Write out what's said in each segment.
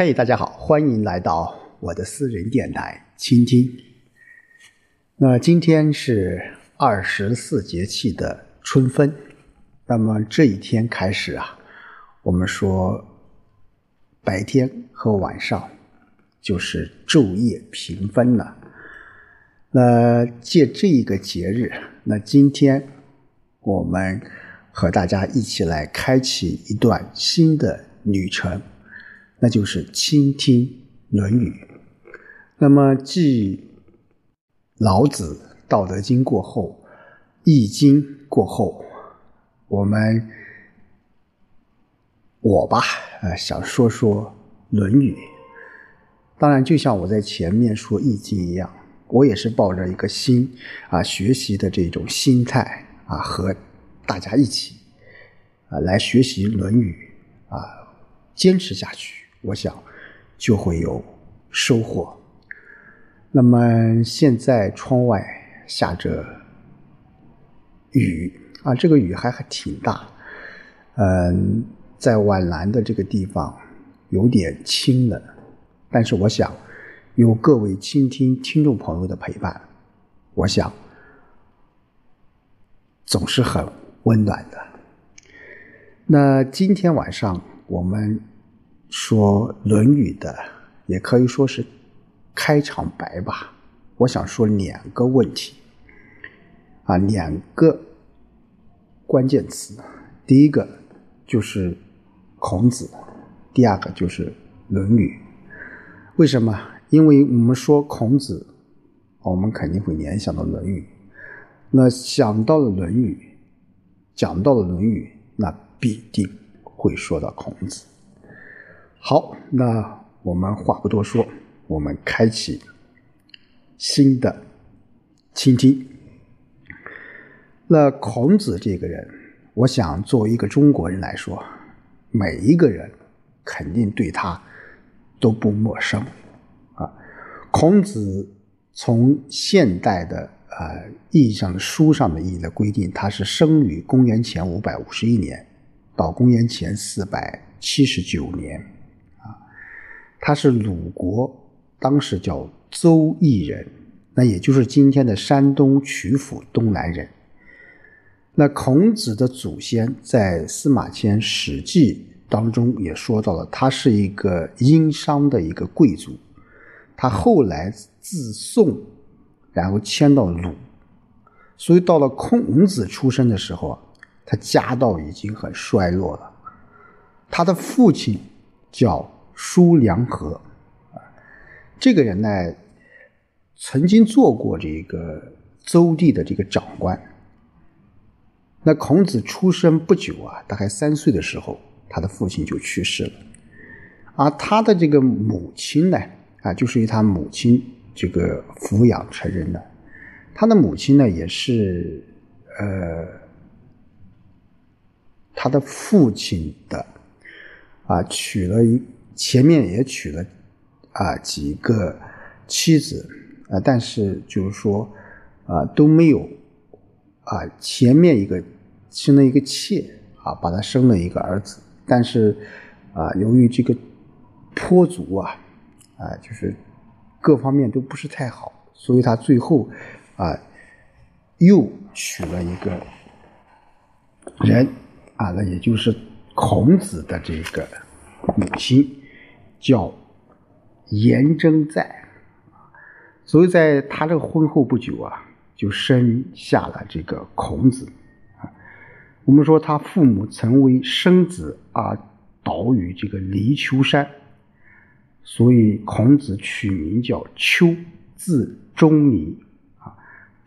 嘿，大家好，欢迎来到我的私人电台倾听。那今天是二十四节气的春分，那么这一天开始啊，我们说白天和晚上就是昼夜平分了。那借这一个节日，那今天我们和大家一起来开启一段新的旅程。那就是倾听《论语》。那么，继老子《道德经》过后，《易经》过后，我们我吧，呃，想说说《论语》。当然，就像我在前面说《易经》一样，我也是抱着一个心啊学习的这种心态啊，和大家一起啊来学习《论语》啊，坚持下去。我想就会有收获。那么现在窗外下着雨啊，这个雨还还挺大。嗯，在皖南的这个地方有点清冷，但是我想有各位倾听听众朋友的陪伴，我想总是很温暖的。那今天晚上我们。说《论语》的，也可以说是开场白吧。我想说两个问题，啊，两个关键词。第一个就是孔子，第二个就是《论语》。为什么？因为我们说孔子，我们肯定会联想到《论语》。那想到了《论语》，讲到了《论语》，那必定会说到孔子。好，那我们话不多说，我们开启新的倾听。那孔子这个人，我想作为一个中国人来说，每一个人肯定对他都不陌生啊。孔子从现代的呃意义上的书上的意义的规定，他是生于公元前五百五十一年到公元前四百七十九年。他是鲁国，当时叫邹邑人，那也就是今天的山东曲阜东南人。那孔子的祖先在司马迁《史记》当中也说到了，他是一个殷商的一个贵族。他后来自宋，然后迁到鲁，所以到了孔子出生的时候啊，他家道已经很衰落了。他的父亲叫。叔良和，啊，这个人呢，曾经做过这个邹地的这个长官。那孔子出生不久啊，大概三岁的时候，他的父亲就去世了，而他的这个母亲呢，啊，就是由他母亲这个抚养成人的。他的母亲呢，也是呃，他的父亲的啊，娶了一。前面也娶了啊几个妻子啊，但是就是说啊都没有啊前面一个生了一个妾啊，把他生了一个儿子，但是啊由于这个颇足啊啊就是各方面都不是太好，所以他最后啊又娶了一个人啊，那也就是孔子的这个母亲。叫颜征在，所以在他这个婚后不久啊，就生下了这个孔子啊。我们说他父母曾为生子而倒于这个离丘山，所以孔子取名叫丘，字仲尼啊。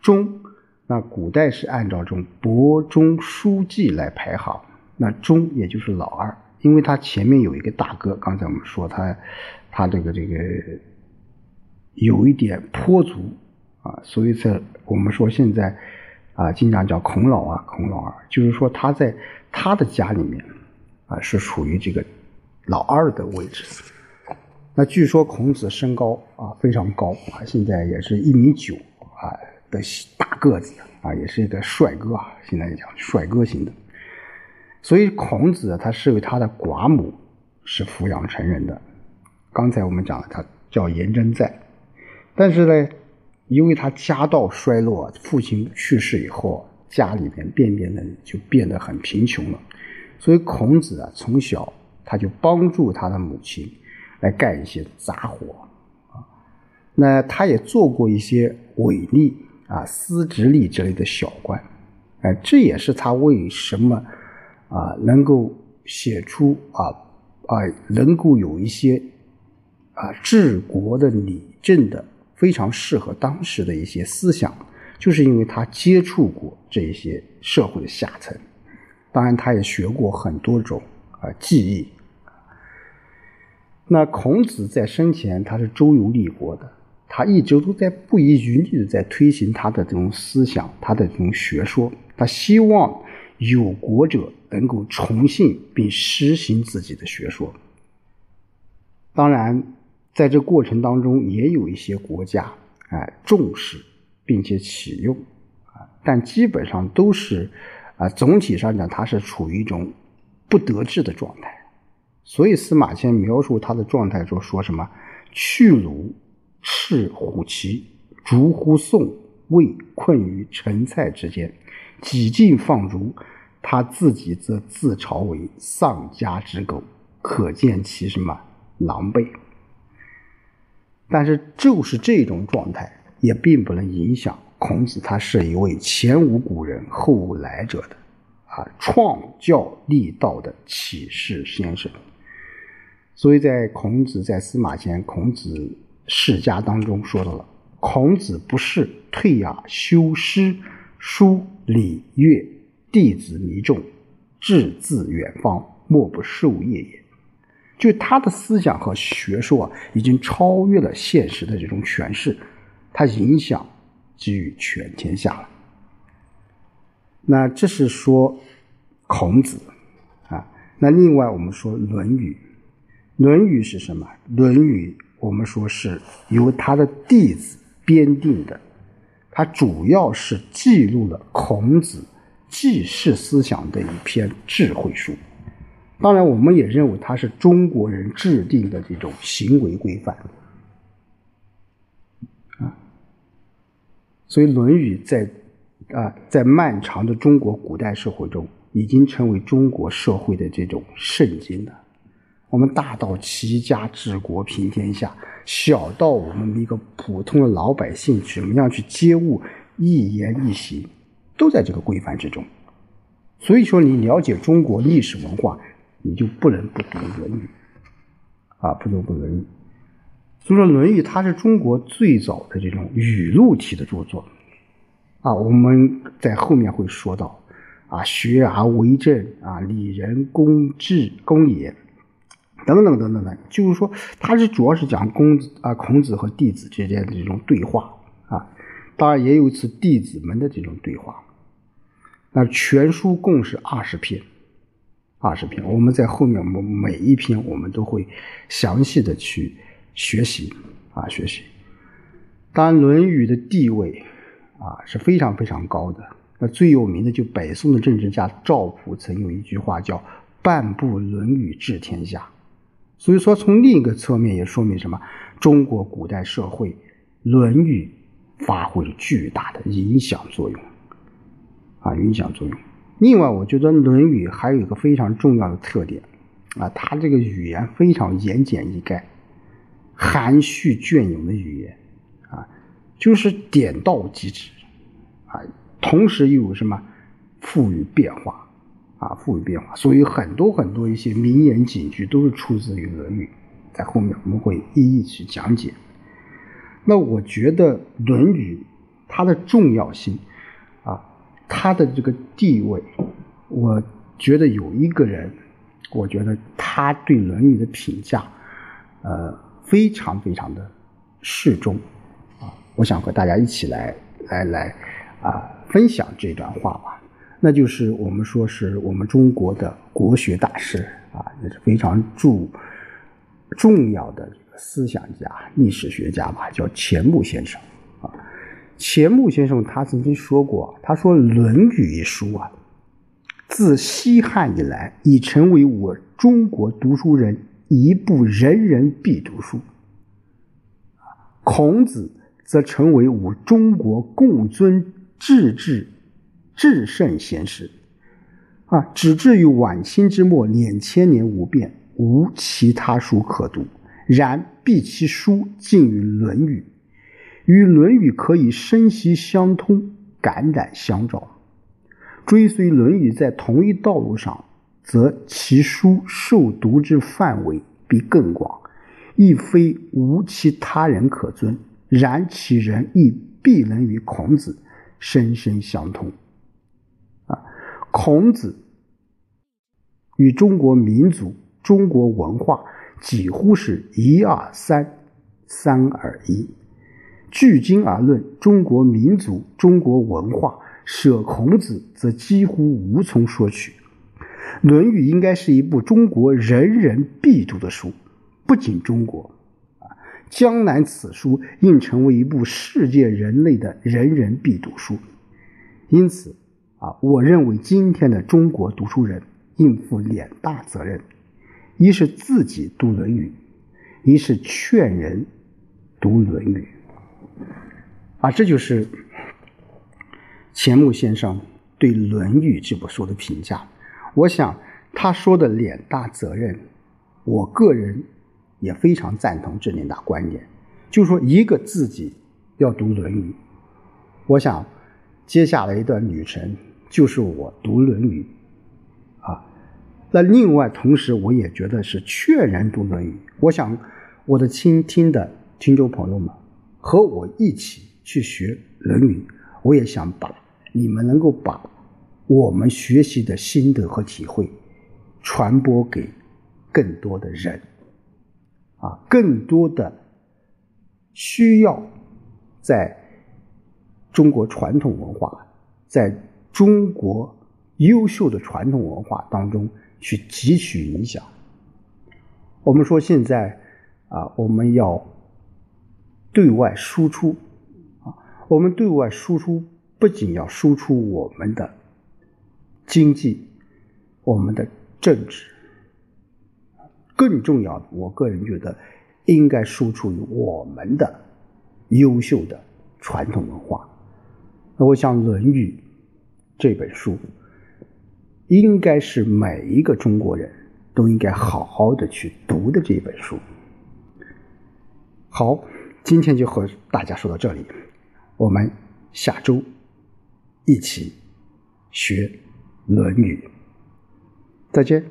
仲，那古代是按照这种伯仲叔季来排行，那仲也就是老二。因为他前面有一个大哥，刚才我们说他，他这个这个有一点颇足啊，所以在我们说现在啊，经常叫孔老啊，孔老二，就是说他在他的家里面啊是处于这个老二的位置。那据说孔子身高啊非常高啊，现在也是一米九啊的大个子啊，也是一个帅哥啊，现在讲帅哥型的。所以孔子他是为他的寡母是抚养成人的，刚才我们讲了，他叫颜真在，但是呢，因为他家道衰落，父亲去世以后，家里面便便的就变得很贫穷了，所以孔子啊，从小他就帮助他的母亲来干一些杂活啊，那他也做过一些伪吏啊、司职吏之类的小官，哎，这也是他为什么啊能够写出啊啊能够有一些。啊，治国的理政的非常适合当时的一些思想，就是因为他接触过这一些社会的下层，当然他也学过很多种啊技艺。那孔子在生前他是周游列国的，他一直都在不遗余力的在推行他的这种思想，他的这种学说，他希望有国者能够崇信并实行自己的学说。当然。在这过程当中，也有一些国家啊重视并且启用啊，但基本上都是啊总体上讲，它是处于一种不得志的状态。所以司马迁描述他的状态说说什么：“去鲁，赤虎旗，逐乎宋，魏困于陈蔡之间，几近放逐。他自己则自嘲为丧家之狗，可见其什么狼狈。”但是，就是这种状态，也并不能影响孔子。他是一位前无古人后无来者的，啊，创教立道的启示先生。所以在孔子在司马迁《孔子世家》当中说到了：“孔子不是退雅修诗书礼乐，弟子弥众，志自远方，莫不授业也。”就他的思想和学说啊，已经超越了现实的这种诠释，他影响给予全天下了。那这是说孔子啊。那另外我们说《论语》，《论语》是什么？《论语》我们说是由他的弟子编定的，它主要是记录了孔子记事思想的一篇智慧书。当然，我们也认为它是中国人制定的这种行为规范啊。所以，《论语》在啊，在漫长的中国古代社会中，已经成为中国社会的这种圣经了。我们大到齐家治国平天下，小到我们一个普通的老百姓怎么样去接物、一言一行，都在这个规范之中。所以说，你了解中国历史文化。你就不能不读《论语》，啊，不读不《论语》。所以说，《论语》它是中国最早的这种语录体的著作，啊，我们在后面会说到，啊，学而为政，啊，礼仁公治公也，等等等等等，就是说，它是主要是讲公子啊，孔子和弟子之间的这种对话，啊，当然也有一次弟子们的这种对话。那全书共是二十篇。二十篇，我们在后面，我们每一篇我们都会详细的去学习啊，学习。当然，《论语》的地位啊是非常非常高的。那最有名的就北宋的政治家赵普曾有一句话叫“半部论语治天下”。所以说，从另一个侧面也说明什么？中国古代社会，《论语》发挥了巨大的影响作用啊，影响作用。另外，我觉得《论语》还有一个非常重要的特点，啊，它这个语言非常言简意赅、含蓄隽永的语言，啊，就是点到即止，啊，同时又有什么富于变化，啊，富于变化，所以很多很多一些名言警句都是出自于《论语》，在后面我们会一一去讲解。那我觉得《论语》它的重要性。他的这个地位，我觉得有一个人，我觉得他对《论语》的评价，呃，非常非常的适中，啊，我想和大家一起来来来啊分享这段话吧。那就是我们说是我们中国的国学大师啊，也是非常著重要的这个思想家、历史学家吧，叫钱穆先生啊。钱穆先生他曾经说过：“他说《论语》一书啊，自西汉以来已成为我中国读书人一部人人必读书。孔子则成为我中国共尊至治至圣贤师。啊，只至于晚清之末，两千年无变，无其他书可读。然必其书尽于《论语》，与《论语》可以声息相通，感染相照。追随《论语》在同一道路上，则其书受读之范围必更广，亦非无其他人可尊。然其人亦必能与孔子深深相通。孔子与中国民族、中国文化几乎是一二三，三二一。据今而论，中国民族、中国文化。舍孔子，则几乎无从说起。《论语》应该是一部中国人人必读的书，不仅中国，啊，江南此书应成为一部世界人类的人人必读书。因此，啊，我认为今天的中国读书人应负两大责任：一是自己读《论语》，一是劝人读《论语》。啊，这就是。钱穆先生对《论语》这部书的评价，我想他说的两大责任，我个人也非常赞同这两大观点。就说一个自己要读《论语》，我想接下来一段旅程就是我读《论语》啊。那另外同时，我也觉得是劝人读《论语》。我想我的倾听的听众朋友们和我一起去学《论语》，我也想把。你们能够把我们学习的心得和体会传播给更多的人，啊，更多的需要在中国传统文化，在中国优秀的传统文化当中去汲取影响。我们说现在啊，我们要对外输出啊，我们对外输出。不仅要输出我们的经济、我们的政治，更重要的，我个人觉得应该输出于我们的优秀的传统文化。那我想，《论语》这本书应该是每一个中国人都应该好好的去读的这本书。好，今天就和大家说到这里，我们下周。一起学《论语》，再见。